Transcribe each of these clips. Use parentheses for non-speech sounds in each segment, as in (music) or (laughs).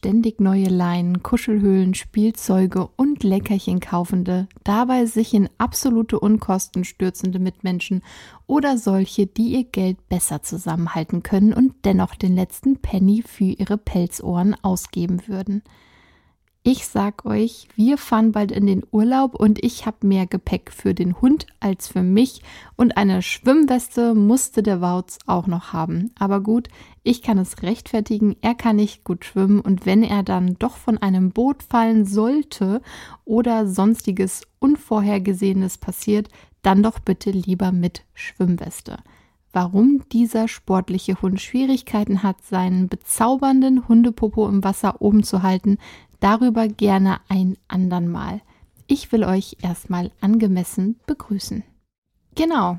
ständig neue Leinen, Kuschelhöhlen, Spielzeuge und Leckerchen kaufende, dabei sich in absolute Unkosten stürzende Mitmenschen oder solche, die ihr Geld besser zusammenhalten können und dennoch den letzten Penny für ihre Pelzohren ausgeben würden. Ich sag euch, wir fahren bald in den Urlaub und ich habe mehr Gepäck für den Hund als für mich und eine Schwimmweste musste der Wautz auch noch haben. Aber gut, ich kann es rechtfertigen, er kann nicht gut schwimmen und wenn er dann doch von einem Boot fallen sollte oder sonstiges Unvorhergesehenes passiert, dann doch bitte lieber mit Schwimmweste warum dieser sportliche Hund Schwierigkeiten hat, seinen bezaubernden Hundepopo im Wasser oben zu halten, Darüber gerne ein andern Mal. Ich will euch erstmal angemessen begrüßen. Genau,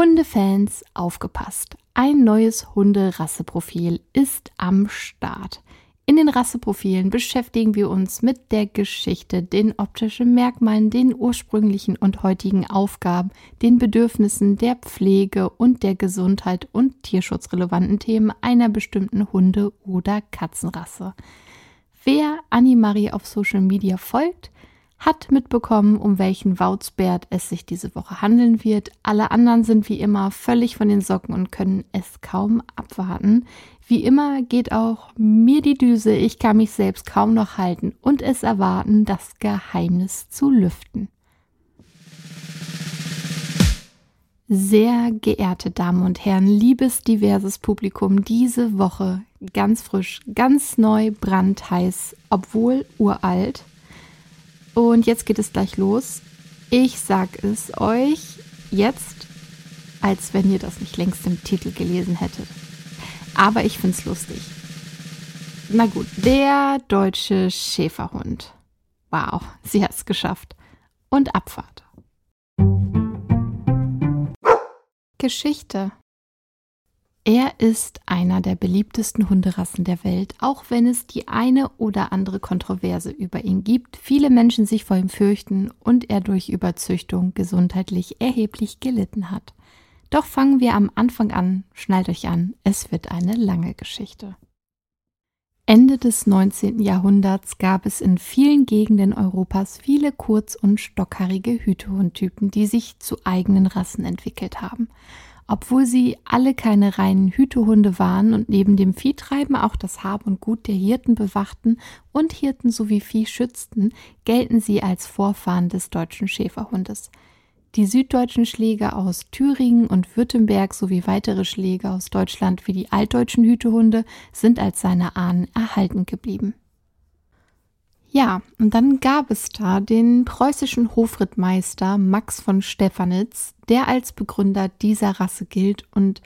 Hundefans, aufgepasst! Ein neues Hunderasseprofil ist am Start. In den Rasseprofilen beschäftigen wir uns mit der Geschichte, den optischen Merkmalen, den ursprünglichen und heutigen Aufgaben, den Bedürfnissen der Pflege und der Gesundheit und tierschutzrelevanten Themen einer bestimmten Hunde- oder Katzenrasse. Wer Animari auf Social Media folgt, hat mitbekommen, um welchen Wautzbärt es sich diese Woche handeln wird. Alle anderen sind wie immer völlig von den Socken und können es kaum abwarten. Wie immer geht auch mir die Düse, ich kann mich selbst kaum noch halten und es erwarten, das Geheimnis zu lüften. Sehr geehrte Damen und Herren, liebes diverses Publikum, diese Woche ganz frisch, ganz neu, brandheiß, obwohl uralt und jetzt geht es gleich los. Ich sag es euch jetzt, als wenn ihr das nicht längst im Titel gelesen hättet. Aber ich find's lustig. Na gut, der deutsche Schäferhund. Wow, sie hat's geschafft. Und Abfahrt. Geschichte. Er ist einer der beliebtesten Hunderassen der Welt, auch wenn es die eine oder andere Kontroverse über ihn gibt, viele Menschen sich vor ihm fürchten und er durch Überzüchtung gesundheitlich erheblich gelitten hat. Doch fangen wir am Anfang an, schnallt euch an, es wird eine lange Geschichte. Ende des 19. Jahrhunderts gab es in vielen Gegenden Europas viele kurz- und stockhaarige Hütehundtypen, die sich zu eigenen Rassen entwickelt haben. Obwohl sie alle keine reinen Hütehunde waren und neben dem Viehtreiben auch das Hab und Gut der Hirten bewachten und Hirten sowie Vieh schützten, gelten sie als Vorfahren des deutschen Schäferhundes. Die süddeutschen Schläge aus Thüringen und Württemberg sowie weitere Schläge aus Deutschland wie die altdeutschen Hütehunde sind als seine Ahnen erhalten geblieben. Ja, und dann gab es da den preußischen Hofrittmeister Max von Stephanitz, der als Begründer dieser Rasse gilt und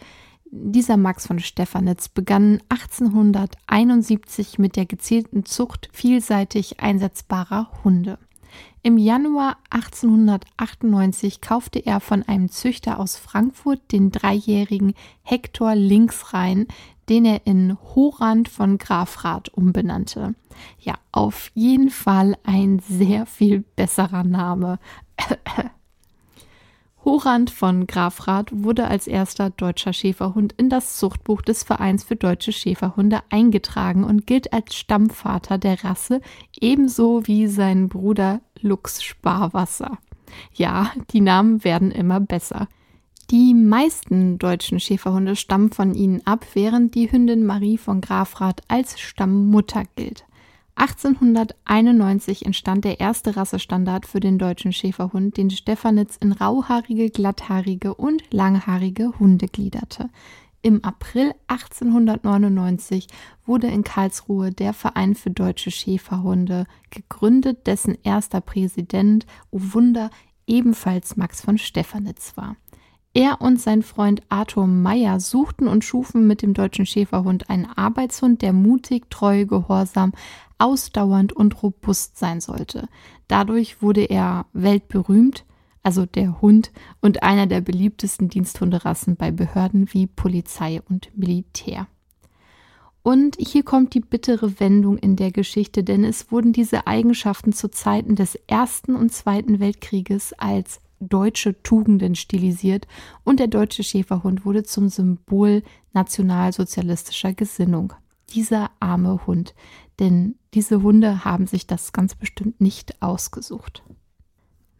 dieser Max von Stephanitz begann 1871 mit der gezielten Zucht vielseitig einsetzbarer Hunde. Im Januar 1898 kaufte er von einem Züchter aus Frankfurt den dreijährigen Hector Linksrhein, den er in Horand von Grafrath umbenannte. Ja, auf jeden Fall ein sehr viel besserer Name. (laughs) Horand von Grafrath wurde als erster deutscher Schäferhund in das Zuchtbuch des Vereins für deutsche Schäferhunde eingetragen und gilt als Stammvater der Rasse, ebenso wie sein Bruder Lux Sparwasser. Ja, die Namen werden immer besser. Die meisten deutschen Schäferhunde stammen von ihnen ab, während die Hündin Marie von Grafrath als Stammmutter gilt. 1891 entstand der erste Rassestandard für den deutschen Schäferhund, den Stefanitz in rauhaarige, glatthaarige und langhaarige Hunde gliederte. Im April 1899 wurde in Karlsruhe der Verein für deutsche Schäferhunde gegründet, dessen erster Präsident, oh Wunder, ebenfalls Max von Stefanitz war. Er und sein Freund Arthur Meyer suchten und schufen mit dem deutschen Schäferhund einen Arbeitshund, der mutig, treu, gehorsam, ausdauernd und robust sein sollte. Dadurch wurde er weltberühmt, also der Hund, und einer der beliebtesten Diensthunderassen bei Behörden wie Polizei und Militär. Und hier kommt die bittere Wendung in der Geschichte, denn es wurden diese Eigenschaften zu Zeiten des Ersten und Zweiten Weltkrieges als deutsche Tugenden stilisiert und der deutsche Schäferhund wurde zum Symbol nationalsozialistischer Gesinnung. Dieser arme Hund, denn diese Hunde haben sich das ganz bestimmt nicht ausgesucht.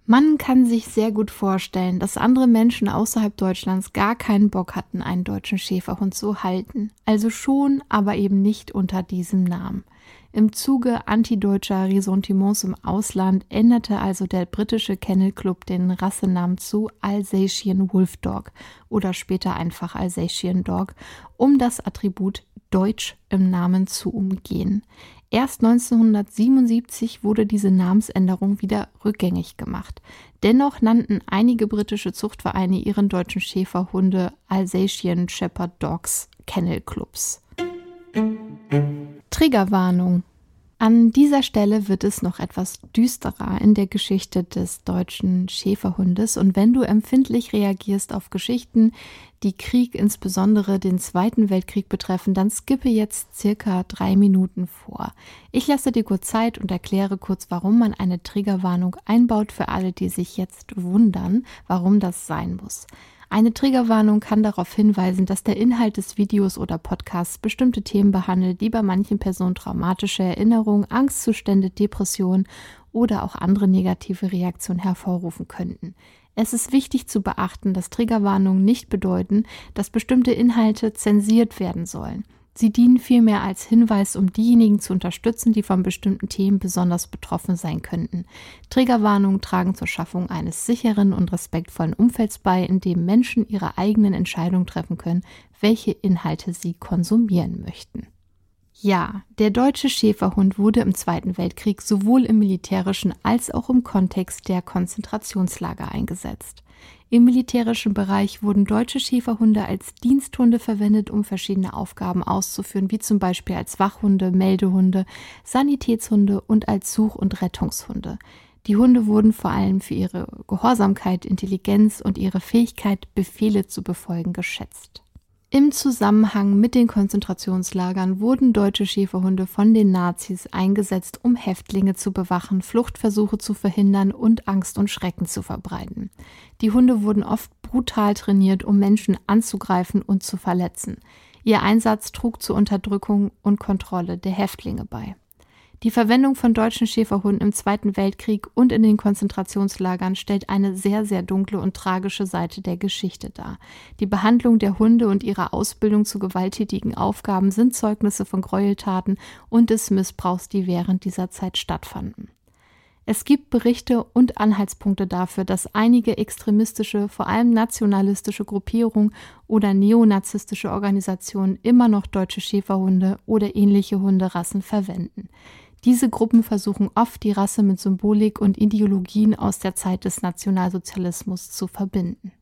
Man kann sich sehr gut vorstellen, dass andere Menschen außerhalb Deutschlands gar keinen Bock hatten, einen deutschen Schäferhund zu halten. Also schon, aber eben nicht unter diesem Namen. Im Zuge antideutscher Ressentiments im Ausland änderte also der britische Kennel Club den Rassenamen zu Alsatian Wolf Dog oder später einfach Alsatian Dog, um das Attribut Deutsch im Namen zu umgehen. Erst 1977 wurde diese Namensänderung wieder rückgängig gemacht. Dennoch nannten einige britische Zuchtvereine ihren deutschen Schäferhunde Alsatian Shepherd Dogs Kennel Clubs. Triggerwarnung. An dieser Stelle wird es noch etwas düsterer in der Geschichte des deutschen Schäferhundes und wenn du empfindlich reagierst auf Geschichten, die Krieg, insbesondere den Zweiten Weltkrieg betreffen, dann skippe jetzt circa drei Minuten vor. Ich lasse dir kurz Zeit und erkläre kurz, warum man eine Triggerwarnung einbaut für alle, die sich jetzt wundern, warum das sein muss. Eine Triggerwarnung kann darauf hinweisen, dass der Inhalt des Videos oder Podcasts bestimmte Themen behandelt, die bei manchen Personen traumatische Erinnerungen, Angstzustände, Depressionen oder auch andere negative Reaktionen hervorrufen könnten. Es ist wichtig zu beachten, dass Triggerwarnungen nicht bedeuten, dass bestimmte Inhalte zensiert werden sollen. Sie dienen vielmehr als Hinweis, um diejenigen zu unterstützen, die von bestimmten Themen besonders betroffen sein könnten. Triggerwarnungen tragen zur Schaffung eines sicheren und respektvollen Umfelds bei, in dem Menschen ihre eigenen Entscheidungen treffen können, welche Inhalte sie konsumieren möchten. Ja, der deutsche Schäferhund wurde im Zweiten Weltkrieg sowohl im militärischen als auch im Kontext der Konzentrationslager eingesetzt. Im militärischen Bereich wurden deutsche Schäferhunde als Diensthunde verwendet, um verschiedene Aufgaben auszuführen, wie zum Beispiel als Wachhunde, Meldehunde, Sanitätshunde und als Such- und Rettungshunde. Die Hunde wurden vor allem für ihre Gehorsamkeit, Intelligenz und ihre Fähigkeit, Befehle zu befolgen, geschätzt. Im Zusammenhang mit den Konzentrationslagern wurden deutsche Schäferhunde von den Nazis eingesetzt, um Häftlinge zu bewachen, Fluchtversuche zu verhindern und Angst und Schrecken zu verbreiten. Die Hunde wurden oft brutal trainiert, um Menschen anzugreifen und zu verletzen. Ihr Einsatz trug zur Unterdrückung und Kontrolle der Häftlinge bei. Die Verwendung von deutschen Schäferhunden im Zweiten Weltkrieg und in den Konzentrationslagern stellt eine sehr, sehr dunkle und tragische Seite der Geschichte dar. Die Behandlung der Hunde und ihre Ausbildung zu gewalttätigen Aufgaben sind Zeugnisse von Gräueltaten und des Missbrauchs, die während dieser Zeit stattfanden. Es gibt Berichte und Anhaltspunkte dafür, dass einige extremistische, vor allem nationalistische Gruppierungen oder neonazistische Organisationen immer noch deutsche Schäferhunde oder ähnliche Hunderassen verwenden. Diese Gruppen versuchen oft, die Rasse mit Symbolik und Ideologien aus der Zeit des Nationalsozialismus zu verbinden.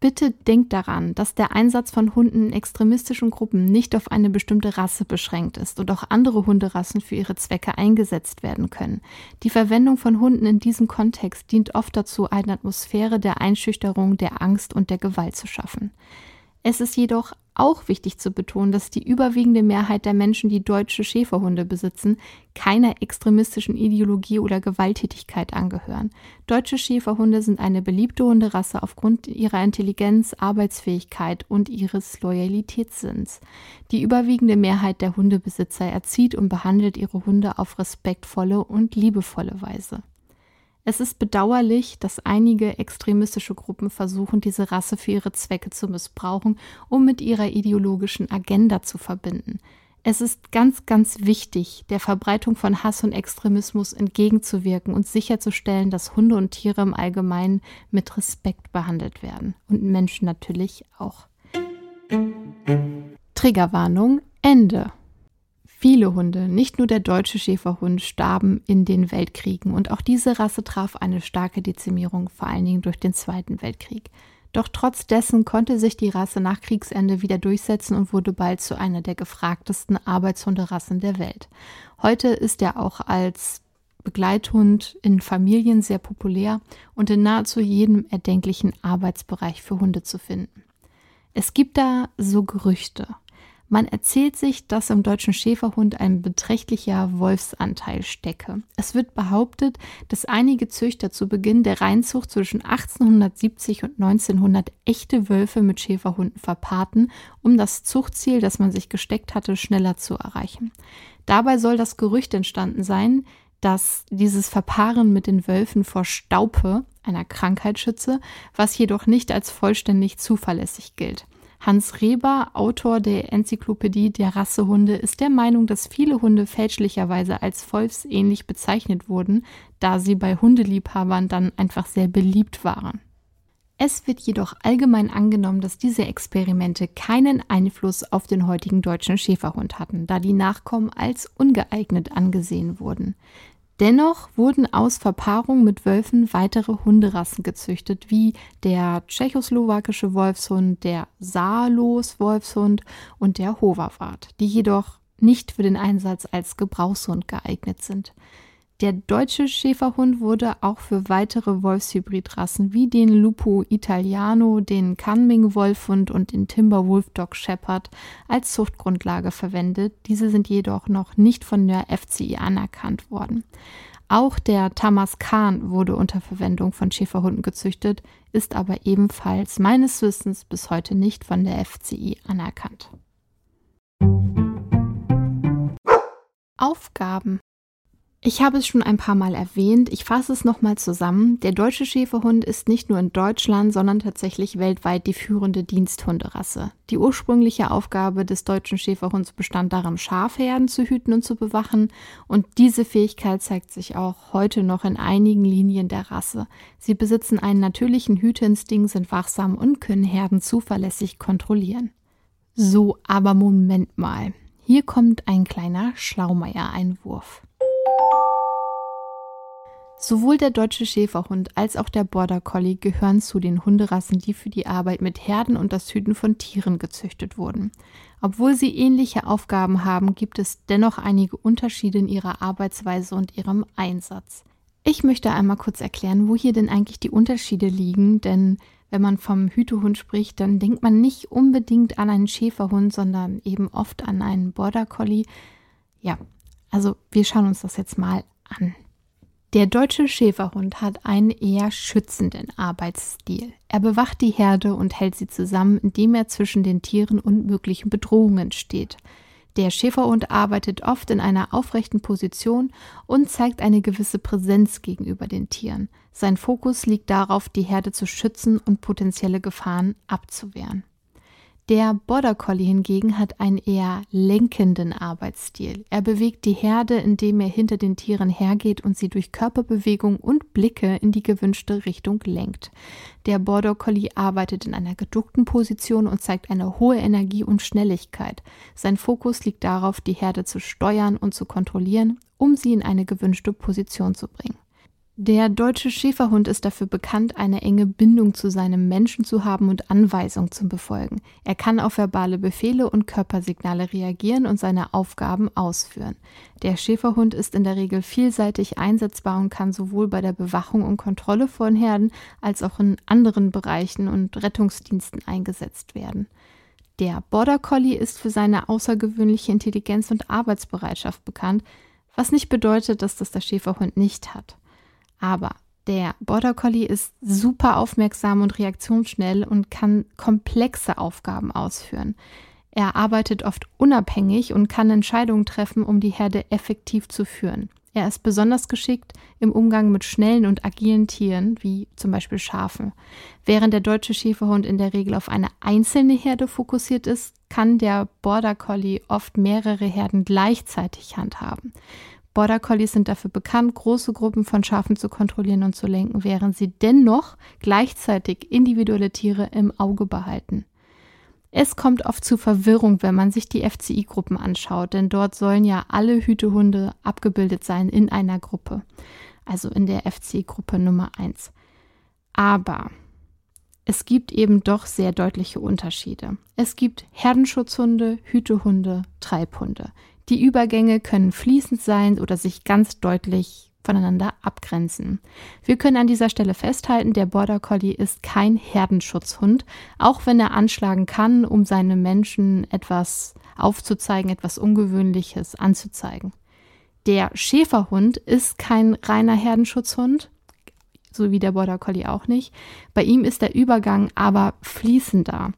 Bitte denkt daran, dass der Einsatz von Hunden in extremistischen Gruppen nicht auf eine bestimmte Rasse beschränkt ist und auch andere Hunderassen für ihre Zwecke eingesetzt werden können. Die Verwendung von Hunden in diesem Kontext dient oft dazu, eine Atmosphäre der Einschüchterung, der Angst und der Gewalt zu schaffen. Es ist jedoch auch wichtig zu betonen, dass die überwiegende Mehrheit der Menschen, die deutsche Schäferhunde besitzen, keiner extremistischen Ideologie oder Gewalttätigkeit angehören. Deutsche Schäferhunde sind eine beliebte Hunderasse aufgrund ihrer Intelligenz, Arbeitsfähigkeit und ihres Loyalitätssinns. Die überwiegende Mehrheit der Hundebesitzer erzieht und behandelt ihre Hunde auf respektvolle und liebevolle Weise. Es ist bedauerlich, dass einige extremistische Gruppen versuchen, diese Rasse für ihre Zwecke zu missbrauchen, um mit ihrer ideologischen Agenda zu verbinden. Es ist ganz, ganz wichtig, der Verbreitung von Hass und Extremismus entgegenzuwirken und sicherzustellen, dass Hunde und Tiere im Allgemeinen mit Respekt behandelt werden. Und Menschen natürlich auch. Triggerwarnung Ende. Viele Hunde, nicht nur der deutsche Schäferhund, starben in den Weltkriegen und auch diese Rasse traf eine starke Dezimierung, vor allen Dingen durch den Zweiten Weltkrieg. Doch trotz dessen konnte sich die Rasse nach Kriegsende wieder durchsetzen und wurde bald zu einer der gefragtesten Arbeitshunderassen der Welt. Heute ist er auch als Begleithund in Familien sehr populär und in nahezu jedem erdenklichen Arbeitsbereich für Hunde zu finden. Es gibt da so Gerüchte. Man erzählt sich, dass im deutschen Schäferhund ein beträchtlicher Wolfsanteil stecke. Es wird behauptet, dass einige Züchter zu Beginn der Reinzucht zwischen 1870 und 1900 echte Wölfe mit Schäferhunden verpaarten, um das Zuchtziel, das man sich gesteckt hatte, schneller zu erreichen. Dabei soll das Gerücht entstanden sein, dass dieses Verpaaren mit den Wölfen vor Staupe, einer Krankheit, schütze, was jedoch nicht als vollständig zuverlässig gilt. Hans Reber, Autor der Enzyklopädie der Rassehunde, ist der Meinung, dass viele Hunde fälschlicherweise als wolfsähnlich bezeichnet wurden, da sie bei Hundeliebhabern dann einfach sehr beliebt waren. Es wird jedoch allgemein angenommen, dass diese Experimente keinen Einfluss auf den heutigen deutschen Schäferhund hatten, da die Nachkommen als ungeeignet angesehen wurden. Dennoch wurden aus Verpaarung mit Wölfen weitere Hunderassen gezüchtet, wie der tschechoslowakische Wolfshund, der Saalos-Wolfshund und der Hoverwart, die jedoch nicht für den Einsatz als Gebrauchshund geeignet sind. Der deutsche Schäferhund wurde auch für weitere Wolfshybridrassen wie den Lupo Italiano, den Canming Wolfhund und den Timberwolf Dog Shepherd als Zuchtgrundlage verwendet. Diese sind jedoch noch nicht von der FCI anerkannt worden. Auch der Tamaskan wurde unter Verwendung von Schäferhunden gezüchtet, ist aber ebenfalls meines Wissens bis heute nicht von der FCI anerkannt. Aufgaben ich habe es schon ein paar Mal erwähnt, ich fasse es nochmal zusammen. Der deutsche Schäferhund ist nicht nur in Deutschland, sondern tatsächlich weltweit die führende Diensthunderasse. Die ursprüngliche Aufgabe des deutschen Schäferhunds bestand darin, Schafherden zu hüten und zu bewachen, und diese Fähigkeit zeigt sich auch heute noch in einigen Linien der Rasse. Sie besitzen einen natürlichen Hüteinstinkt, sind wachsam und können Herden zuverlässig kontrollieren. So, aber Moment mal. Hier kommt ein kleiner Schlaumeier-Einwurf. Sowohl der deutsche Schäferhund als auch der Border Collie gehören zu den Hunderassen, die für die Arbeit mit Herden und das Hüten von Tieren gezüchtet wurden. Obwohl sie ähnliche Aufgaben haben, gibt es dennoch einige Unterschiede in ihrer Arbeitsweise und ihrem Einsatz. Ich möchte einmal kurz erklären, wo hier denn eigentlich die Unterschiede liegen, denn wenn man vom Hütehund spricht, dann denkt man nicht unbedingt an einen Schäferhund, sondern eben oft an einen Border Collie. Ja, also wir schauen uns das jetzt mal an. Der deutsche Schäferhund hat einen eher schützenden Arbeitsstil. Er bewacht die Herde und hält sie zusammen, indem er zwischen den Tieren und möglichen Bedrohungen steht. Der Schäferhund arbeitet oft in einer aufrechten Position und zeigt eine gewisse Präsenz gegenüber den Tieren. Sein Fokus liegt darauf, die Herde zu schützen und potenzielle Gefahren abzuwehren. Der Border Collie hingegen hat einen eher lenkenden Arbeitsstil. Er bewegt die Herde, indem er hinter den Tieren hergeht und sie durch Körperbewegung und Blicke in die gewünschte Richtung lenkt. Der Border Collie arbeitet in einer geduckten Position und zeigt eine hohe Energie und Schnelligkeit. Sein Fokus liegt darauf, die Herde zu steuern und zu kontrollieren, um sie in eine gewünschte Position zu bringen. Der deutsche Schäferhund ist dafür bekannt, eine enge Bindung zu seinem Menschen zu haben und Anweisungen zu befolgen. Er kann auf verbale Befehle und Körpersignale reagieren und seine Aufgaben ausführen. Der Schäferhund ist in der Regel vielseitig einsetzbar und kann sowohl bei der Bewachung und Kontrolle von Herden als auch in anderen Bereichen und Rettungsdiensten eingesetzt werden. Der Border Collie ist für seine außergewöhnliche Intelligenz und Arbeitsbereitschaft bekannt, was nicht bedeutet, dass das der Schäferhund nicht hat. Aber der Border Collie ist super aufmerksam und reaktionsschnell und kann komplexe Aufgaben ausführen. Er arbeitet oft unabhängig und kann Entscheidungen treffen, um die Herde effektiv zu führen. Er ist besonders geschickt im Umgang mit schnellen und agilen Tieren, wie zum Beispiel Schafen. Während der deutsche Schäferhund in der Regel auf eine einzelne Herde fokussiert ist, kann der Border Collie oft mehrere Herden gleichzeitig handhaben. Border Collies sind dafür bekannt, große Gruppen von Schafen zu kontrollieren und zu lenken, während sie dennoch gleichzeitig individuelle Tiere im Auge behalten. Es kommt oft zu Verwirrung, wenn man sich die FCI-Gruppen anschaut, denn dort sollen ja alle Hütehunde abgebildet sein in einer Gruppe, also in der FCI-Gruppe Nummer 1. Aber es gibt eben doch sehr deutliche Unterschiede. Es gibt Herdenschutzhunde, Hütehunde, Treibhunde. Die Übergänge können fließend sein oder sich ganz deutlich voneinander abgrenzen. Wir können an dieser Stelle festhalten, der Border Collie ist kein Herdenschutzhund, auch wenn er anschlagen kann, um seine Menschen etwas aufzuzeigen, etwas Ungewöhnliches anzuzeigen. Der Schäferhund ist kein reiner Herdenschutzhund, so wie der Border Collie auch nicht. Bei ihm ist der Übergang aber fließender.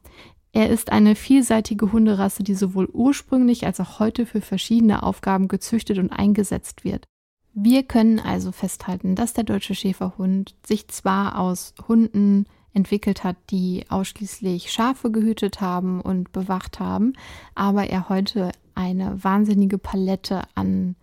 Er ist eine vielseitige Hunderasse, die sowohl ursprünglich als auch heute für verschiedene Aufgaben gezüchtet und eingesetzt wird. Wir können also festhalten, dass der deutsche Schäferhund sich zwar aus Hunden entwickelt hat, die ausschließlich Schafe gehütet haben und bewacht haben, aber er heute eine wahnsinnige Palette an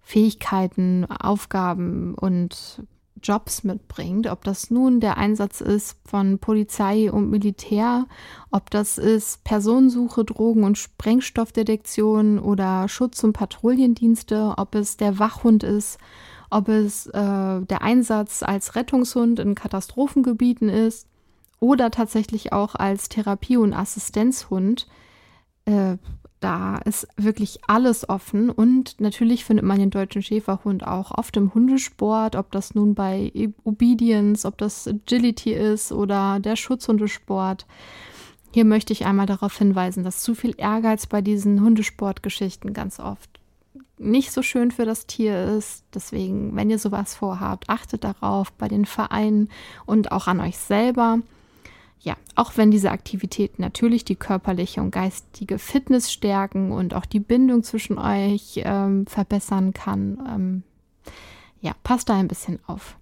Fähigkeiten, Aufgaben und Jobs mitbringt, ob das nun der Einsatz ist von Polizei und Militär, ob das ist Personensuche, Drogen- und Sprengstoffdetektion oder Schutz- und Patrouillendienste, ob es der Wachhund ist, ob es äh, der Einsatz als Rettungshund in Katastrophengebieten ist oder tatsächlich auch als Therapie- und Assistenzhund. Äh, da ist wirklich alles offen und natürlich findet man den deutschen Schäferhund auch oft im Hundesport, ob das nun bei Obedience, ob das Agility ist oder der Schutzhundesport. Hier möchte ich einmal darauf hinweisen, dass zu viel Ehrgeiz bei diesen Hundesportgeschichten ganz oft nicht so schön für das Tier ist. Deswegen, wenn ihr sowas vorhabt, achtet darauf bei den Vereinen und auch an euch selber ja, auch wenn diese Aktivitäten natürlich die körperliche und geistige Fitness stärken und auch die Bindung zwischen euch ähm, verbessern kann, ähm, ja, passt da ein bisschen auf.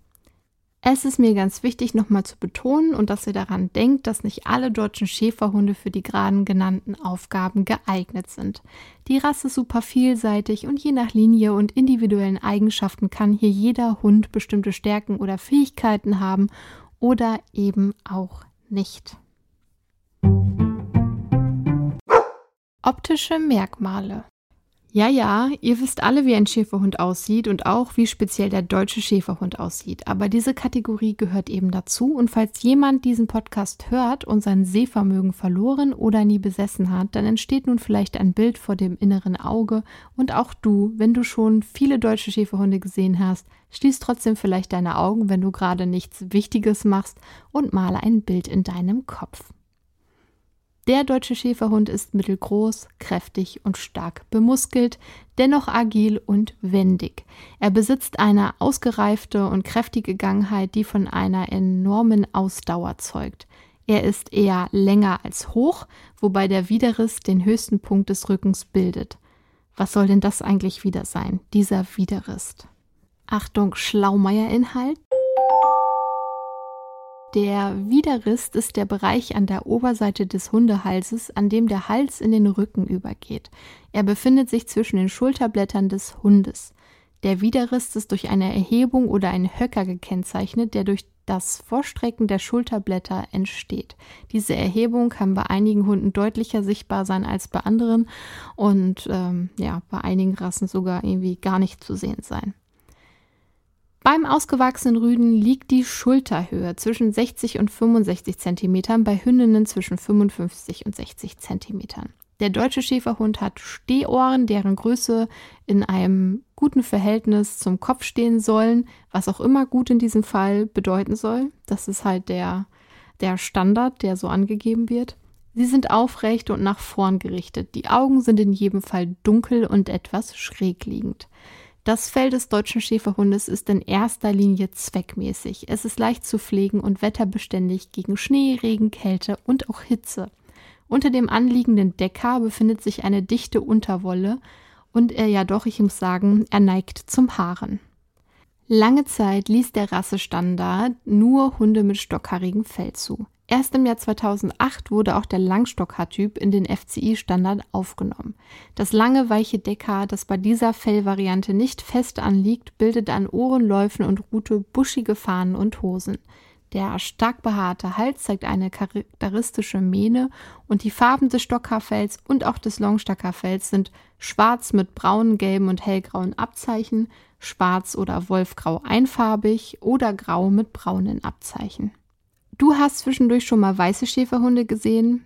Es ist mir ganz wichtig, nochmal zu betonen und dass ihr daran denkt, dass nicht alle deutschen Schäferhunde für die gerade genannten Aufgaben geeignet sind. Die Rasse ist super vielseitig und je nach Linie und individuellen Eigenschaften kann hier jeder Hund bestimmte Stärken oder Fähigkeiten haben oder eben auch nicht. Optische Merkmale. Ja, ja, ihr wisst alle, wie ein Schäferhund aussieht und auch, wie speziell der deutsche Schäferhund aussieht. Aber diese Kategorie gehört eben dazu. Und falls jemand diesen Podcast hört und sein Sehvermögen verloren oder nie besessen hat, dann entsteht nun vielleicht ein Bild vor dem inneren Auge. Und auch du, wenn du schon viele deutsche Schäferhunde gesehen hast, schließ trotzdem vielleicht deine Augen, wenn du gerade nichts Wichtiges machst und male ein Bild in deinem Kopf. Der deutsche Schäferhund ist mittelgroß, kräftig und stark bemuskelt, dennoch agil und wendig. Er besitzt eine ausgereifte und kräftige Gangheit, die von einer enormen Ausdauer zeugt. Er ist eher länger als hoch, wobei der Widerriss den höchsten Punkt des Rückens bildet. Was soll denn das eigentlich wieder sein, dieser Widerriss? Achtung, Schlaumeier-Inhalt. Der Widerrist ist der Bereich an der Oberseite des Hundehalses, an dem der Hals in den Rücken übergeht. Er befindet sich zwischen den Schulterblättern des Hundes. Der Widerrist ist durch eine Erhebung oder einen Höcker gekennzeichnet, der durch das Vorstrecken der Schulterblätter entsteht. Diese Erhebung kann bei einigen Hunden deutlicher sichtbar sein als bei anderen und ähm, ja, bei einigen Rassen sogar irgendwie gar nicht zu sehen sein. Beim ausgewachsenen Rüden liegt die Schulterhöhe zwischen 60 und 65 cm, bei Hündinnen zwischen 55 und 60 cm. Der deutsche Schäferhund hat Stehohren, deren Größe in einem guten Verhältnis zum Kopf stehen sollen, was auch immer gut in diesem Fall bedeuten soll. Das ist halt der, der Standard, der so angegeben wird. Sie sind aufrecht und nach vorn gerichtet. Die Augen sind in jedem Fall dunkel und etwas schräg liegend. Das Fell des deutschen Schäferhundes ist in erster Linie zweckmäßig. Es ist leicht zu pflegen und wetterbeständig gegen Schnee, Regen, Kälte und auch Hitze. Unter dem anliegenden Deckhaar befindet sich eine dichte Unterwolle und er ja doch, ich muss sagen, er neigt zum Haaren. Lange Zeit ließ der Rassestandard nur Hunde mit stockhaarigem Fell zu. Erst im Jahr 2008 wurde auch der Langstockhaartyp in den FCI-Standard aufgenommen. Das lange, weiche Deckhaar, das bei dieser Fellvariante nicht fest anliegt, bildet an Ohrenläufen und Rute buschige Fahnen und Hosen. Der stark behaarte Hals zeigt eine charakteristische Mähne und die Farben des Stockhaarfells und auch des Longstockerfells sind schwarz mit braunen, gelben und hellgrauen Abzeichen, schwarz oder wolfgrau einfarbig oder grau mit braunen Abzeichen. Du hast zwischendurch schon mal weiße Schäferhunde gesehen?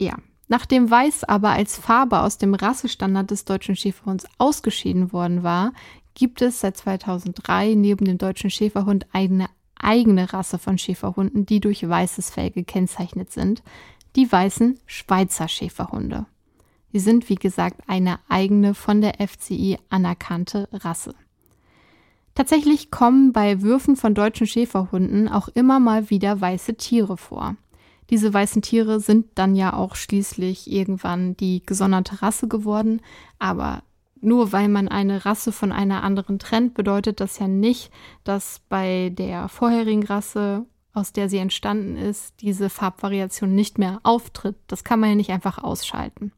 Ja. Nachdem Weiß aber als Farbe aus dem Rassestandard des deutschen Schäferhunds ausgeschieden worden war, gibt es seit 2003 neben dem deutschen Schäferhund eine eigene Rasse von Schäferhunden, die durch weißes Fell gekennzeichnet sind, die weißen Schweizer Schäferhunde. Sie sind, wie gesagt, eine eigene von der FCI anerkannte Rasse. Tatsächlich kommen bei Würfen von deutschen Schäferhunden auch immer mal wieder weiße Tiere vor. Diese weißen Tiere sind dann ja auch schließlich irgendwann die gesonderte Rasse geworden, aber nur weil man eine Rasse von einer anderen trennt, bedeutet das ja nicht, dass bei der vorherigen Rasse, aus der sie entstanden ist, diese Farbvariation nicht mehr auftritt. Das kann man ja nicht einfach ausschalten.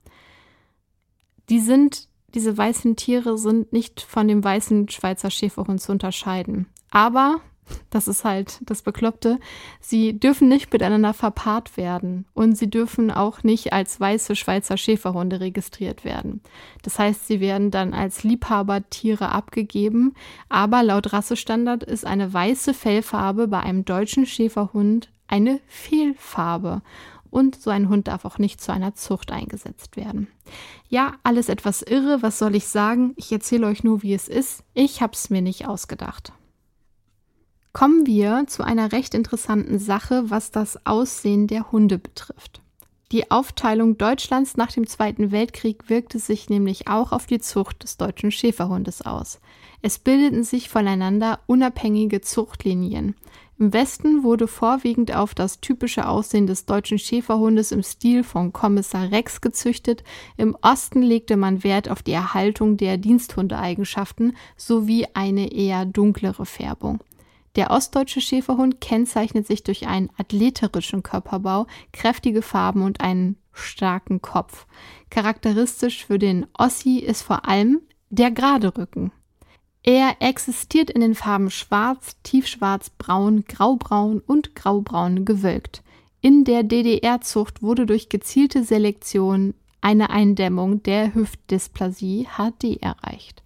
Die sind, diese weißen Tiere sind nicht von dem weißen Schweizer Schäferhund zu unterscheiden. Aber das ist halt das Bekloppte. Sie dürfen nicht miteinander verpaart werden und sie dürfen auch nicht als weiße Schweizer Schäferhunde registriert werden. Das heißt, sie werden dann als Liebhabertiere abgegeben, aber laut Rassestandard ist eine weiße Fellfarbe bei einem deutschen Schäferhund eine Fehlfarbe und so ein Hund darf auch nicht zu einer Zucht eingesetzt werden. Ja, alles etwas irre, was soll ich sagen? Ich erzähle euch nur, wie es ist. Ich habe es mir nicht ausgedacht kommen wir zu einer recht interessanten Sache, was das Aussehen der Hunde betrifft. Die Aufteilung Deutschlands nach dem Zweiten Weltkrieg wirkte sich nämlich auch auf die Zucht des deutschen Schäferhundes aus. Es bildeten sich voneinander unabhängige Zuchtlinien. Im Westen wurde vorwiegend auf das typische Aussehen des deutschen Schäferhundes im Stil von Kommissar Rex gezüchtet, im Osten legte man Wert auf die Erhaltung der Diensthundeeigenschaften sowie eine eher dunklere Färbung. Der ostdeutsche Schäferhund kennzeichnet sich durch einen athleterischen Körperbau, kräftige Farben und einen starken Kopf. Charakteristisch für den Ossi ist vor allem der gerade Rücken. Er existiert in den Farben schwarz, tiefschwarz, braun, graubraun und graubraun gewölkt. In der DDR-Zucht wurde durch gezielte Selektion eine Eindämmung der Hüftdysplasie HD erreicht.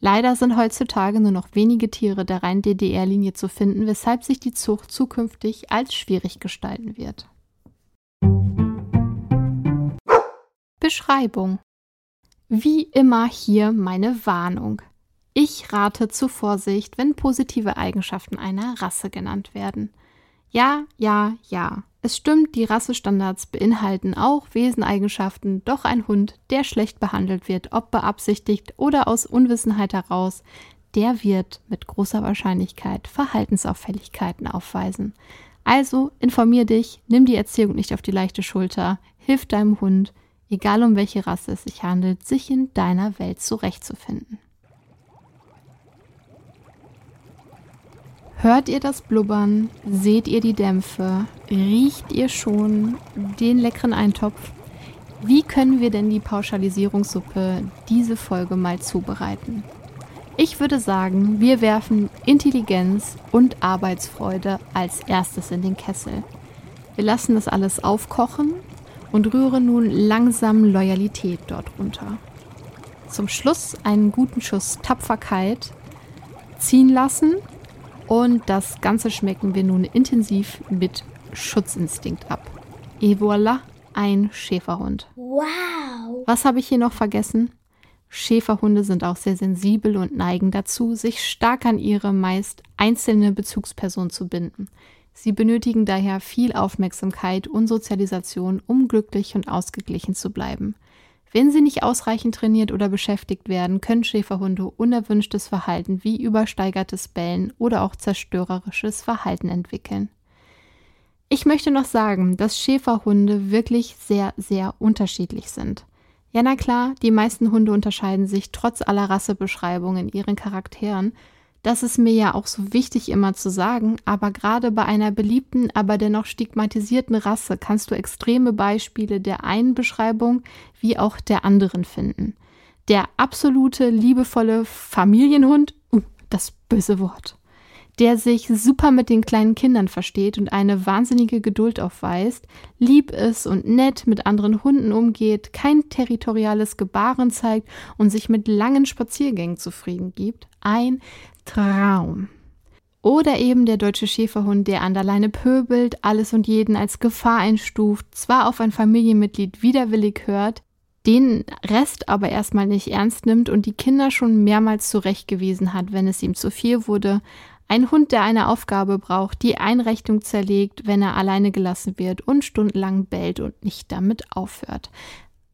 Leider sind heutzutage nur noch wenige Tiere der reinen DDR-Linie zu finden, weshalb sich die Zucht zukünftig als schwierig gestalten wird. Beschreibung Wie immer hier meine Warnung. Ich rate zu Vorsicht, wenn positive Eigenschaften einer Rasse genannt werden. Ja, ja, ja. Es stimmt, die Rassestandards beinhalten auch Weseneigenschaften, doch ein Hund, der schlecht behandelt wird, ob beabsichtigt oder aus Unwissenheit heraus, der wird mit großer Wahrscheinlichkeit Verhaltensauffälligkeiten aufweisen. Also informier dich, nimm die Erziehung nicht auf die leichte Schulter, hilf deinem Hund, egal um welche Rasse es sich handelt, sich in deiner Welt zurechtzufinden. Hört ihr das Blubbern? Seht ihr die Dämpfe? Riecht ihr schon den leckeren Eintopf? Wie können wir denn die Pauschalisierungssuppe diese Folge mal zubereiten? Ich würde sagen, wir werfen Intelligenz und Arbeitsfreude als erstes in den Kessel. Wir lassen das alles aufkochen und rühren nun langsam Loyalität dort runter. Zum Schluss einen guten Schuss Tapferkeit ziehen lassen und das Ganze schmecken wir nun intensiv mit Schutzinstinkt ab. Et voilà, ein Schäferhund. Wow! Was habe ich hier noch vergessen? Schäferhunde sind auch sehr sensibel und neigen dazu, sich stark an ihre meist einzelne Bezugsperson zu binden. Sie benötigen daher viel Aufmerksamkeit und Sozialisation, um glücklich und ausgeglichen zu bleiben. Wenn sie nicht ausreichend trainiert oder beschäftigt werden, können Schäferhunde unerwünschtes Verhalten wie übersteigertes Bellen oder auch zerstörerisches Verhalten entwickeln. Ich möchte noch sagen, dass Schäferhunde wirklich sehr, sehr unterschiedlich sind. Ja, na klar, die meisten Hunde unterscheiden sich trotz aller Rassebeschreibungen in ihren Charakteren, das ist mir ja auch so wichtig immer zu sagen, aber gerade bei einer beliebten, aber dennoch stigmatisierten Rasse kannst du extreme Beispiele der einen Beschreibung wie auch der anderen finden. Der absolute liebevolle Familienhund, uh, das böse Wort, der sich super mit den kleinen Kindern versteht und eine wahnsinnige Geduld aufweist, lieb ist und nett mit anderen Hunden umgeht, kein territoriales Gebaren zeigt und sich mit langen Spaziergängen zufrieden gibt. Ein Traum. Oder eben der deutsche Schäferhund, der an der Leine pöbelt, alles und jeden als Gefahr einstuft, zwar auf ein Familienmitglied widerwillig hört, den Rest aber erstmal nicht ernst nimmt und die Kinder schon mehrmals zurechtgewiesen hat, wenn es ihm zu viel wurde. Ein Hund, der eine Aufgabe braucht, die Einrichtung zerlegt, wenn er alleine gelassen wird und stundenlang bellt und nicht damit aufhört.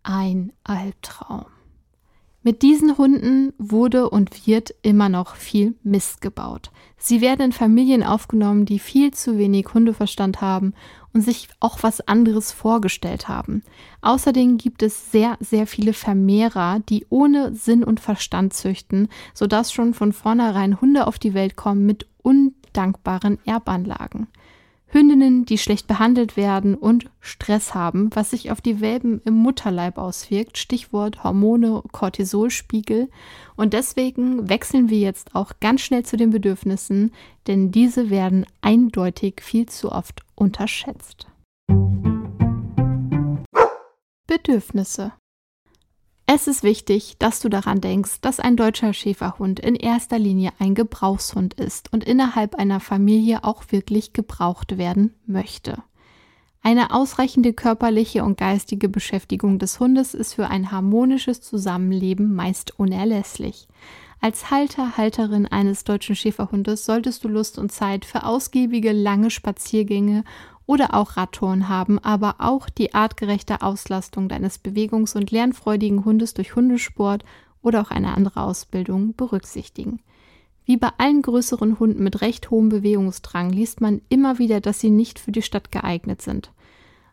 Ein Albtraum. Mit diesen Hunden wurde und wird immer noch viel Mist gebaut. Sie werden in Familien aufgenommen, die viel zu wenig Hundeverstand haben und sich auch was anderes vorgestellt haben. Außerdem gibt es sehr, sehr viele Vermehrer, die ohne Sinn und Verstand züchten, sodass schon von vornherein Hunde auf die Welt kommen mit undankbaren Erbanlagen. Hündinnen, die schlecht behandelt werden und Stress haben, was sich auf die Welpen im Mutterleib auswirkt. Stichwort Hormone, Cortisolspiegel. Und deswegen wechseln wir jetzt auch ganz schnell zu den Bedürfnissen, denn diese werden eindeutig viel zu oft unterschätzt. Bedürfnisse es ist wichtig, dass du daran denkst, dass ein deutscher Schäferhund in erster Linie ein Gebrauchshund ist und innerhalb einer Familie auch wirklich gebraucht werden möchte. Eine ausreichende körperliche und geistige Beschäftigung des Hundes ist für ein harmonisches Zusammenleben meist unerlässlich. Als Halter, Halterin eines deutschen Schäferhundes solltest du Lust und Zeit für ausgiebige, lange Spaziergänge oder auch Radtouren haben, aber auch die artgerechte Auslastung deines bewegungs- und lernfreudigen Hundes durch Hundesport oder auch eine andere Ausbildung berücksichtigen. Wie bei allen größeren Hunden mit recht hohem Bewegungsdrang liest man immer wieder, dass sie nicht für die Stadt geeignet sind.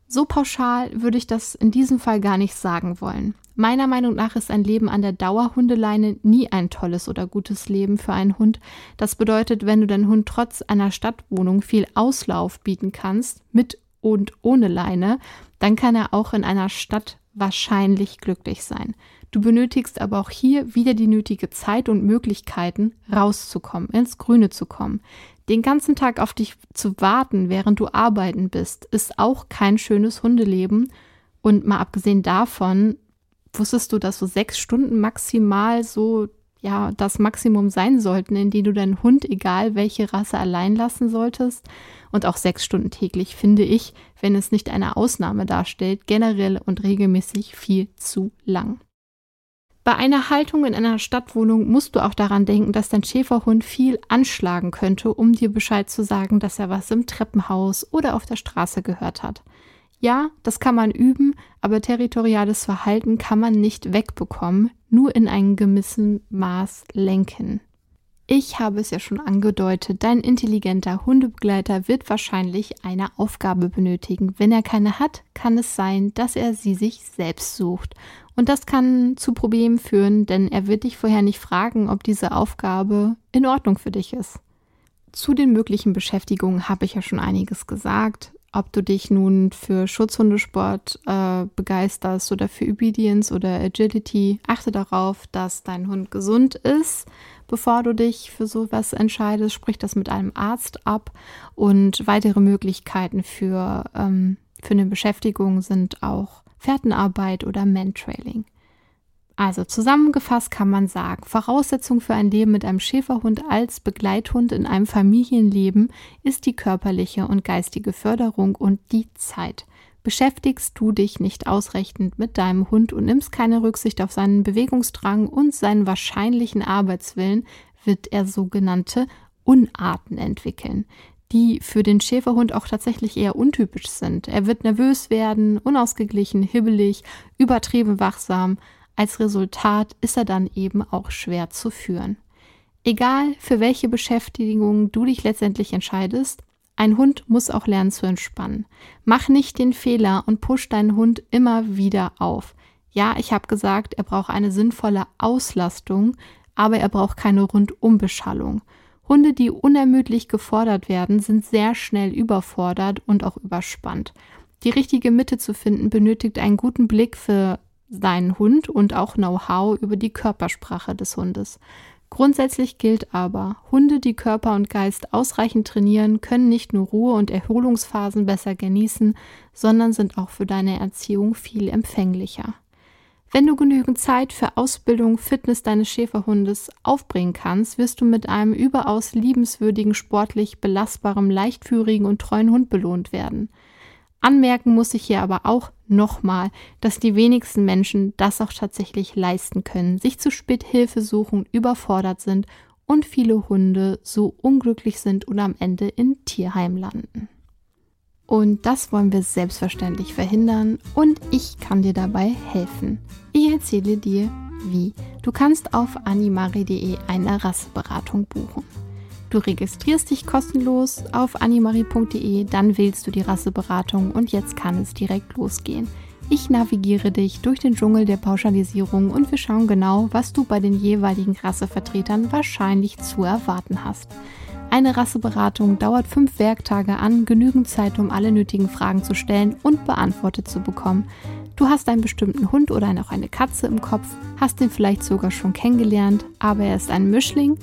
So pauschal würde ich das in diesem Fall gar nicht sagen wollen. Meiner Meinung nach ist ein Leben an der Dauerhundeleine nie ein tolles oder gutes Leben für einen Hund. Das bedeutet, wenn du deinen Hund trotz einer Stadtwohnung viel Auslauf bieten kannst, mit und ohne Leine, dann kann er auch in einer Stadt wahrscheinlich glücklich sein. Du benötigst aber auch hier wieder die nötige Zeit und Möglichkeiten, rauszukommen, ins Grüne zu kommen. Den ganzen Tag auf dich zu warten, während du arbeiten bist, ist auch kein schönes Hundeleben. Und mal abgesehen davon, wusstest du, dass so sechs Stunden maximal so ja das Maximum sein sollten, in die du deinen Hund, egal welche Rasse, allein lassen solltest. Und auch sechs Stunden täglich finde ich, wenn es nicht eine Ausnahme darstellt, generell und regelmäßig viel zu lang. Bei einer Haltung in einer Stadtwohnung musst du auch daran denken, dass dein Schäferhund viel anschlagen könnte, um dir Bescheid zu sagen, dass er was im Treppenhaus oder auf der Straße gehört hat. Ja, das kann man üben, aber territoriales Verhalten kann man nicht wegbekommen, nur in einem gewissen Maß lenken. Ich habe es ja schon angedeutet, dein intelligenter Hundebegleiter wird wahrscheinlich eine Aufgabe benötigen. Wenn er keine hat, kann es sein, dass er sie sich selbst sucht. Und das kann zu Problemen führen, denn er wird dich vorher nicht fragen, ob diese Aufgabe in Ordnung für dich ist. Zu den möglichen Beschäftigungen habe ich ja schon einiges gesagt. Ob du dich nun für Schutzhundesport äh, begeisterst oder für Obedience oder Agility, achte darauf, dass dein Hund gesund ist bevor du dich für sowas entscheidest. Sprich das mit einem Arzt ab. Und weitere Möglichkeiten für, ähm, für eine Beschäftigung sind auch Fährtenarbeit oder Mantrailing. Also zusammengefasst kann man sagen, Voraussetzung für ein Leben mit einem Schäferhund als Begleithund in einem Familienleben ist die körperliche und geistige Förderung und die Zeit. Beschäftigst du dich nicht ausreichend mit deinem Hund und nimmst keine Rücksicht auf seinen Bewegungsdrang und seinen wahrscheinlichen Arbeitswillen, wird er sogenannte Unarten entwickeln, die für den Schäferhund auch tatsächlich eher untypisch sind. Er wird nervös werden, unausgeglichen, hibbelig, übertrieben wachsam. Als Resultat ist er dann eben auch schwer zu führen. Egal für welche Beschäftigung du dich letztendlich entscheidest, ein Hund muss auch lernen zu entspannen. Mach nicht den Fehler und push deinen Hund immer wieder auf. Ja, ich habe gesagt, er braucht eine sinnvolle Auslastung, aber er braucht keine Rundumbeschallung. Hunde, die unermüdlich gefordert werden, sind sehr schnell überfordert und auch überspannt. Die richtige Mitte zu finden benötigt einen guten Blick für seinen Hund und auch Know-how über die Körpersprache des Hundes. Grundsätzlich gilt aber, Hunde, die Körper und Geist ausreichend trainieren, können nicht nur Ruhe- und Erholungsphasen besser genießen, sondern sind auch für deine Erziehung viel empfänglicher. Wenn du genügend Zeit für Ausbildung, Fitness deines Schäferhundes aufbringen kannst, wirst du mit einem überaus liebenswürdigen, sportlich belastbaren, leichtführigen und treuen Hund belohnt werden. Anmerken muss ich hier aber auch nochmal, dass die wenigsten Menschen das auch tatsächlich leisten können, sich zu spät Hilfe suchen, überfordert sind und viele Hunde so unglücklich sind und am Ende in Tierheim landen. Und das wollen wir selbstverständlich verhindern und ich kann dir dabei helfen. Ich erzähle dir, wie. Du kannst auf animari.de eine Rasseberatung buchen. Du registrierst dich kostenlos auf animari.de, dann wählst du die Rasseberatung und jetzt kann es direkt losgehen. Ich navigiere dich durch den Dschungel der Pauschalisierung und wir schauen genau, was du bei den jeweiligen Rassevertretern wahrscheinlich zu erwarten hast. Eine Rasseberatung dauert fünf Werktage an, genügend Zeit, um alle nötigen Fragen zu stellen und beantwortet zu bekommen. Du hast einen bestimmten Hund oder auch eine Katze im Kopf, hast ihn vielleicht sogar schon kennengelernt, aber er ist ein Mischling.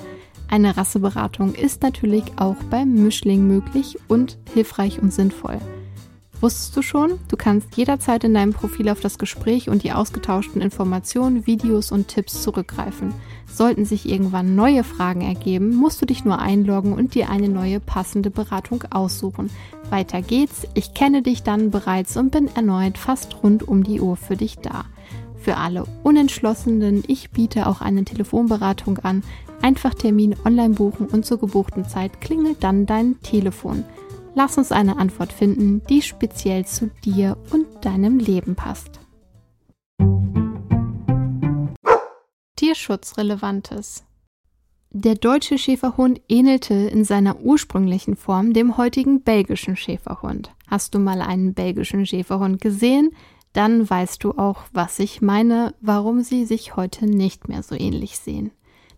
Eine Rasseberatung ist natürlich auch beim Mischling möglich und hilfreich und sinnvoll. Wusstest du schon? Du kannst jederzeit in deinem Profil auf das Gespräch und die ausgetauschten Informationen, Videos und Tipps zurückgreifen. Sollten sich irgendwann neue Fragen ergeben, musst du dich nur einloggen und dir eine neue passende Beratung aussuchen. Weiter geht's, ich kenne dich dann bereits und bin erneut fast rund um die Uhr für dich da. Für alle Unentschlossenen, ich biete auch eine Telefonberatung an. Einfach Termin online buchen und zur gebuchten Zeit klingelt dann dein Telefon. Lass uns eine Antwort finden, die speziell zu dir und deinem Leben passt. Tierschutzrelevantes. Der deutsche Schäferhund ähnelte in seiner ursprünglichen Form dem heutigen belgischen Schäferhund. Hast du mal einen belgischen Schäferhund gesehen? Dann weißt du auch, was ich meine, warum sie sich heute nicht mehr so ähnlich sehen.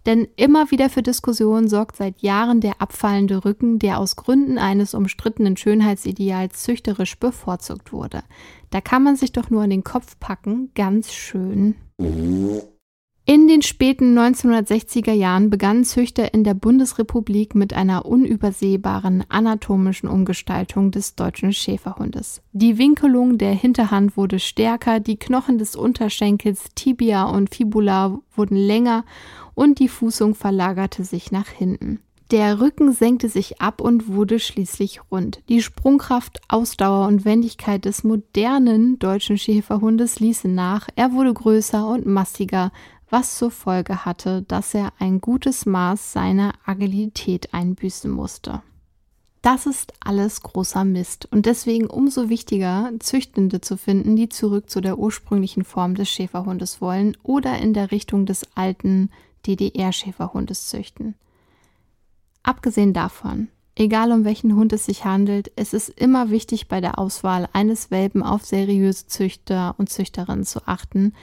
Denn immer wieder für Diskussionen sorgt seit Jahren der abfallende Rücken, der aus Gründen eines umstrittenen Schönheitsideals züchterisch bevorzugt wurde. Da kann man sich doch nur an den Kopf packen, ganz schön. In den späten 1960er Jahren begannen Züchter in der Bundesrepublik mit einer unübersehbaren anatomischen Umgestaltung des deutschen Schäferhundes. Die Winkelung der Hinterhand wurde stärker, die Knochen des Unterschenkels, Tibia und Fibula wurden länger und die Fußung verlagerte sich nach hinten. Der Rücken senkte sich ab und wurde schließlich rund. Die Sprungkraft, Ausdauer und Wendigkeit des modernen deutschen Schäferhundes ließen nach. Er wurde größer und massiger, was zur Folge hatte, dass er ein gutes Maß seiner Agilität einbüßen musste. Das ist alles großer Mist und deswegen umso wichtiger, Züchtende zu finden, die zurück zu der ursprünglichen Form des Schäferhundes wollen oder in der Richtung des alten DDR-Schäferhundes züchten. Abgesehen davon, egal um welchen Hund es sich handelt, es ist immer wichtig bei der Auswahl eines Welpen auf seriöse Züchter und Züchterinnen zu achten,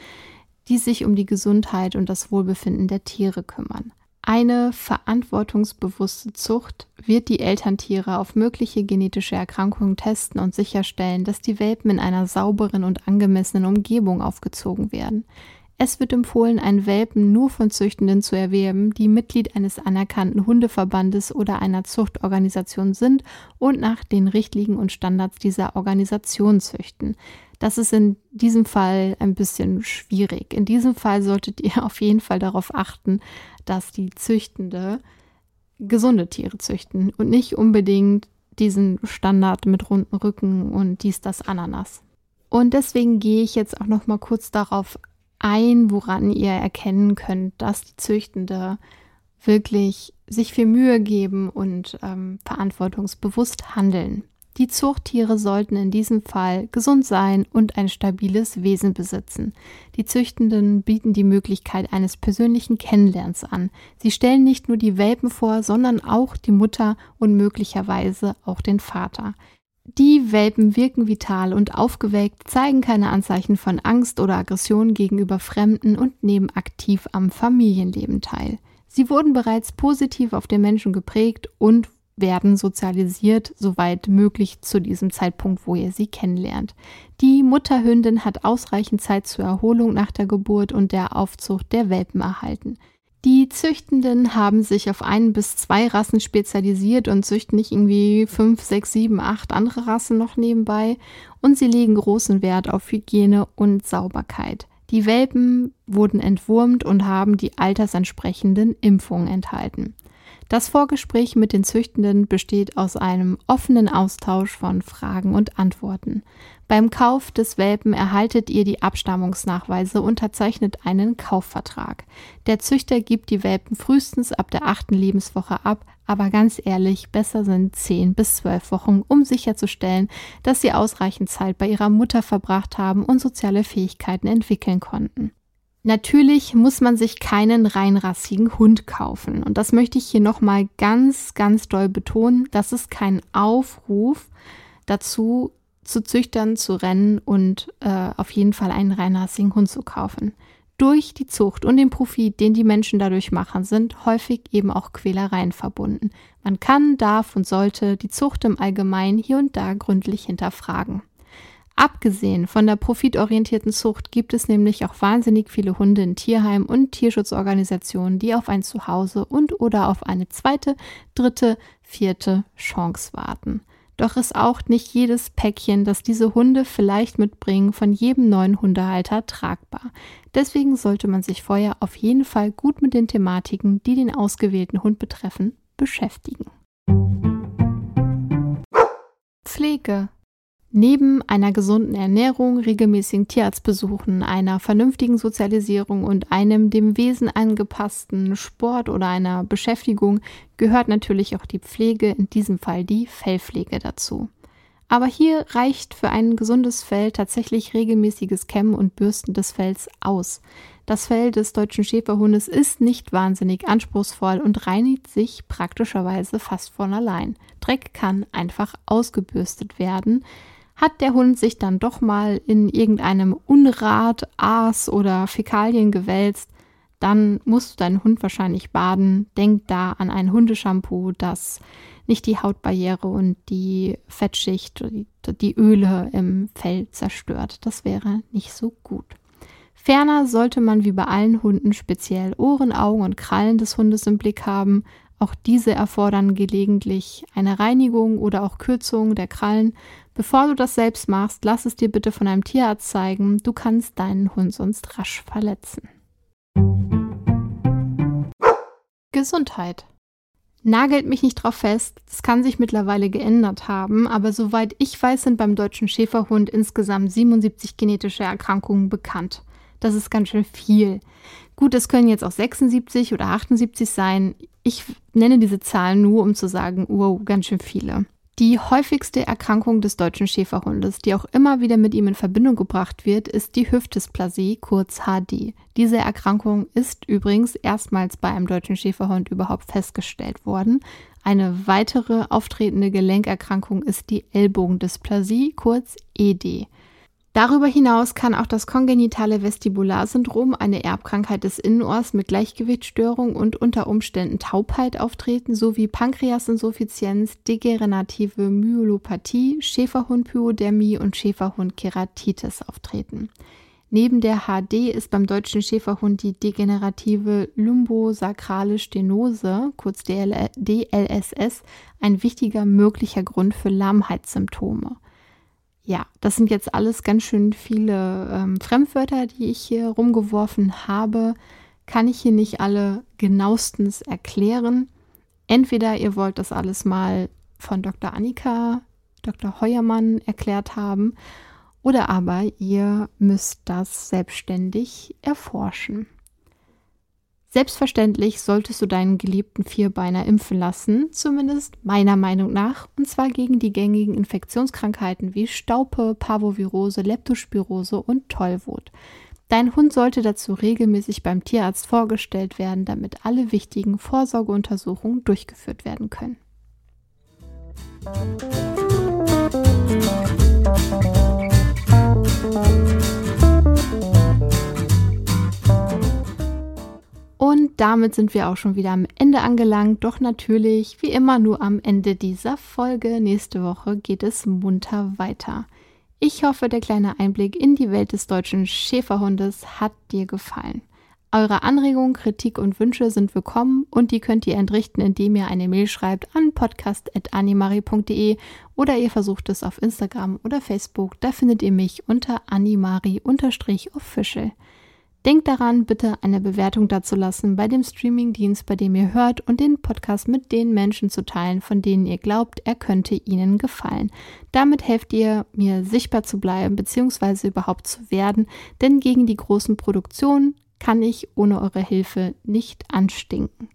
die sich um die Gesundheit und das Wohlbefinden der Tiere kümmern. Eine verantwortungsbewusste Zucht wird die Elterntiere auf mögliche genetische Erkrankungen testen und sicherstellen, dass die Welpen in einer sauberen und angemessenen Umgebung aufgezogen werden. Es wird empfohlen, einen Welpen nur von Züchtenden zu erwerben, die Mitglied eines anerkannten Hundeverbandes oder einer Zuchtorganisation sind und nach den Richtlinien und Standards dieser Organisation züchten. Das ist in diesem Fall ein bisschen schwierig. In diesem Fall solltet ihr auf jeden Fall darauf achten, dass die Züchtende gesunde Tiere züchten und nicht unbedingt diesen Standard mit runden Rücken und dies, das, Ananas. Und deswegen gehe ich jetzt auch noch mal kurz darauf ein, woran ihr erkennen könnt, dass die Züchtende wirklich sich viel Mühe geben und ähm, verantwortungsbewusst handeln. Die Zuchttiere sollten in diesem Fall gesund sein und ein stabiles Wesen besitzen. Die Züchtenden bieten die Möglichkeit eines persönlichen Kennenlernens an. Sie stellen nicht nur die Welpen vor, sondern auch die Mutter und möglicherweise auch den Vater. Die Welpen wirken vital und aufgeweckt, zeigen keine Anzeichen von Angst oder Aggression gegenüber Fremden und nehmen aktiv am Familienleben teil. Sie wurden bereits positiv auf den Menschen geprägt und werden sozialisiert, soweit möglich zu diesem Zeitpunkt, wo ihr sie kennenlernt. Die Mutterhündin hat ausreichend Zeit zur Erholung nach der Geburt und der Aufzucht der Welpen erhalten. Die Züchtenden haben sich auf ein bis zwei Rassen spezialisiert und züchten nicht irgendwie fünf, sechs, sieben, acht andere Rassen noch nebenbei und sie legen großen Wert auf Hygiene und Sauberkeit. Die Welpen wurden entwurmt und haben die altersentsprechenden Impfungen enthalten. Das Vorgespräch mit den Züchtenden besteht aus einem offenen Austausch von Fragen und Antworten. Beim Kauf des Welpen erhaltet ihr die Abstammungsnachweise, unterzeichnet einen Kaufvertrag. Der Züchter gibt die Welpen frühestens ab der achten Lebenswoche ab, aber ganz ehrlich, besser sind zehn bis zwölf Wochen, um sicherzustellen, dass sie ausreichend Zeit bei ihrer Mutter verbracht haben und soziale Fähigkeiten entwickeln konnten. Natürlich muss man sich keinen reinrassigen Hund kaufen. Und das möchte ich hier nochmal ganz, ganz doll betonen. Das ist kein Aufruf dazu, zu Züchtern zu rennen und äh, auf jeden Fall einen reinrassigen Hund zu kaufen. Durch die Zucht und den Profit, den die Menschen dadurch machen, sind häufig eben auch Quälereien verbunden. Man kann, darf und sollte die Zucht im Allgemeinen hier und da gründlich hinterfragen. Abgesehen von der profitorientierten Zucht gibt es nämlich auch wahnsinnig viele Hunde in Tierheimen und Tierschutzorganisationen, die auf ein Zuhause und oder auf eine zweite, dritte, vierte Chance warten. Doch ist auch nicht jedes Päckchen, das diese Hunde vielleicht mitbringen, von jedem neuen Hundehalter tragbar. Deswegen sollte man sich vorher auf jeden Fall gut mit den Thematiken, die den ausgewählten Hund betreffen, beschäftigen. Pflege Neben einer gesunden Ernährung, regelmäßigen Tierarztbesuchen, einer vernünftigen Sozialisierung und einem dem Wesen angepassten Sport oder einer Beschäftigung gehört natürlich auch die Pflege, in diesem Fall die Fellpflege dazu. Aber hier reicht für ein gesundes Fell tatsächlich regelmäßiges Kämmen und Bürsten des Fells aus. Das Fell des deutschen Schäferhundes ist nicht wahnsinnig anspruchsvoll und reinigt sich praktischerweise fast von allein. Dreck kann einfach ausgebürstet werden hat der Hund sich dann doch mal in irgendeinem Unrat, Aas oder Fäkalien gewälzt, dann musst du deinen Hund wahrscheinlich baden. Denk da an ein Hundeshampoo, das nicht die Hautbarriere und die Fettschicht, die, die Öle im Fell zerstört. Das wäre nicht so gut. Ferner sollte man wie bei allen Hunden speziell Ohren, Augen und Krallen des Hundes im Blick haben. Auch diese erfordern gelegentlich eine Reinigung oder auch Kürzung der Krallen, Bevor du das selbst machst, lass es dir bitte von einem Tierarzt zeigen. Du kannst deinen Hund sonst rasch verletzen. Gesundheit. Nagelt mich nicht drauf fest, das kann sich mittlerweile geändert haben, aber soweit ich weiß, sind beim deutschen Schäferhund insgesamt 77 genetische Erkrankungen bekannt. Das ist ganz schön viel. Gut, es können jetzt auch 76 oder 78 sein. Ich nenne diese Zahlen nur, um zu sagen, wow, ganz schön viele. Die häufigste Erkrankung des deutschen Schäferhundes, die auch immer wieder mit ihm in Verbindung gebracht wird, ist die Hüftdysplasie, kurz HD. Diese Erkrankung ist übrigens erstmals bei einem deutschen Schäferhund überhaupt festgestellt worden. Eine weitere auftretende Gelenkerkrankung ist die Ellbogendysplasie, kurz ED. Darüber hinaus kann auch das kongenitale Vestibularsyndrom, eine Erbkrankheit des Innenohrs mit Gleichgewichtsstörung und unter Umständen Taubheit auftreten, sowie Pankreasinsuffizienz, degenerative Myelopathie, Schäferhundpyodermie und Schäferhundkeratitis auftreten. Neben der HD ist beim deutschen Schäferhund die degenerative Lumbosakrale Stenose, kurz DLSS, ein wichtiger möglicher Grund für Lahmheitssymptome ja, das sind jetzt alles ganz schön viele ähm, Fremdwörter, die ich hier rumgeworfen habe. Kann ich hier nicht alle genauestens erklären. Entweder ihr wollt das alles mal von Dr. Annika, Dr. Heuermann erklärt haben, oder aber ihr müsst das selbstständig erforschen. Selbstverständlich solltest du deinen geliebten Vierbeiner impfen lassen, zumindest meiner Meinung nach, und zwar gegen die gängigen Infektionskrankheiten wie Staupe, Parvovirose, Leptospirose und Tollwut. Dein Hund sollte dazu regelmäßig beim Tierarzt vorgestellt werden, damit alle wichtigen Vorsorgeuntersuchungen durchgeführt werden können. Damit sind wir auch schon wieder am Ende angelangt. Doch natürlich, wie immer, nur am Ende dieser Folge. Nächste Woche geht es munter weiter. Ich hoffe, der kleine Einblick in die Welt des deutschen Schäferhundes hat dir gefallen. Eure Anregungen, Kritik und Wünsche sind willkommen und die könnt ihr entrichten, indem ihr eine Mail schreibt an podcast.animari.de oder ihr versucht es auf Instagram oder Facebook. Da findet ihr mich unter animari-official. Denkt daran, bitte eine Bewertung dazu lassen bei dem Streamingdienst, bei dem ihr hört und den Podcast mit den Menschen zu teilen, von denen ihr glaubt, er könnte ihnen gefallen. Damit helft ihr mir sichtbar zu bleiben bzw. überhaupt zu werden, denn gegen die großen Produktionen kann ich ohne eure Hilfe nicht anstinken.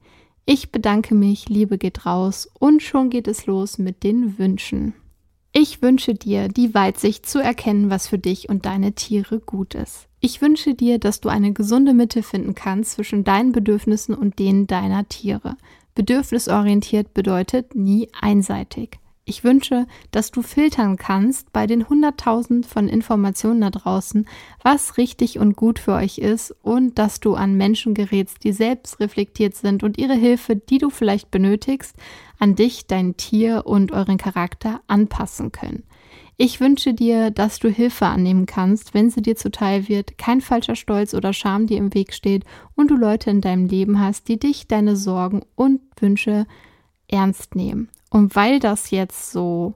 Ich bedanke mich, Liebe geht raus und schon geht es los mit den Wünschen. Ich wünsche dir die Weitsicht zu erkennen, was für dich und deine Tiere gut ist. Ich wünsche dir, dass du eine gesunde Mitte finden kannst zwischen deinen Bedürfnissen und denen deiner Tiere. Bedürfnisorientiert bedeutet nie einseitig. Ich wünsche, dass du filtern kannst bei den 100.000 von Informationen da draußen, was richtig und gut für euch ist und dass du an Menschen gerätst, die selbst reflektiert sind und ihre Hilfe, die du vielleicht benötigst, an dich, dein Tier und euren Charakter anpassen können. Ich wünsche dir, dass du Hilfe annehmen kannst, wenn sie dir zuteil wird, kein falscher Stolz oder Scham dir im Weg steht und du Leute in deinem Leben hast, die dich, deine Sorgen und Wünsche ernst nehmen. Und weil das jetzt so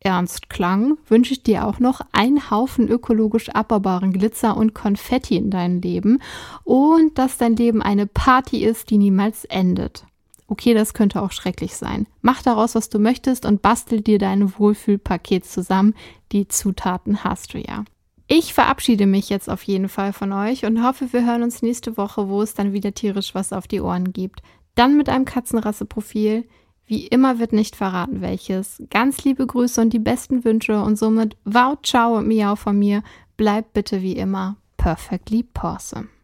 ernst klang, wünsche ich dir auch noch einen Haufen ökologisch abbaubaren Glitzer und Konfetti in deinem Leben und dass dein Leben eine Party ist, die niemals endet. Okay, das könnte auch schrecklich sein. Mach daraus, was du möchtest und bastel dir dein Wohlfühlpaket zusammen. Die Zutaten hast du ja. Ich verabschiede mich jetzt auf jeden Fall von euch und hoffe, wir hören uns nächste Woche, wo es dann wieder tierisch was auf die Ohren gibt. Dann mit einem Katzenrasseprofil. Wie immer wird nicht verraten, welches. Ganz liebe Grüße und die besten Wünsche und somit wow, ciao und miau von mir. Bleibt bitte wie immer perfectly awesome.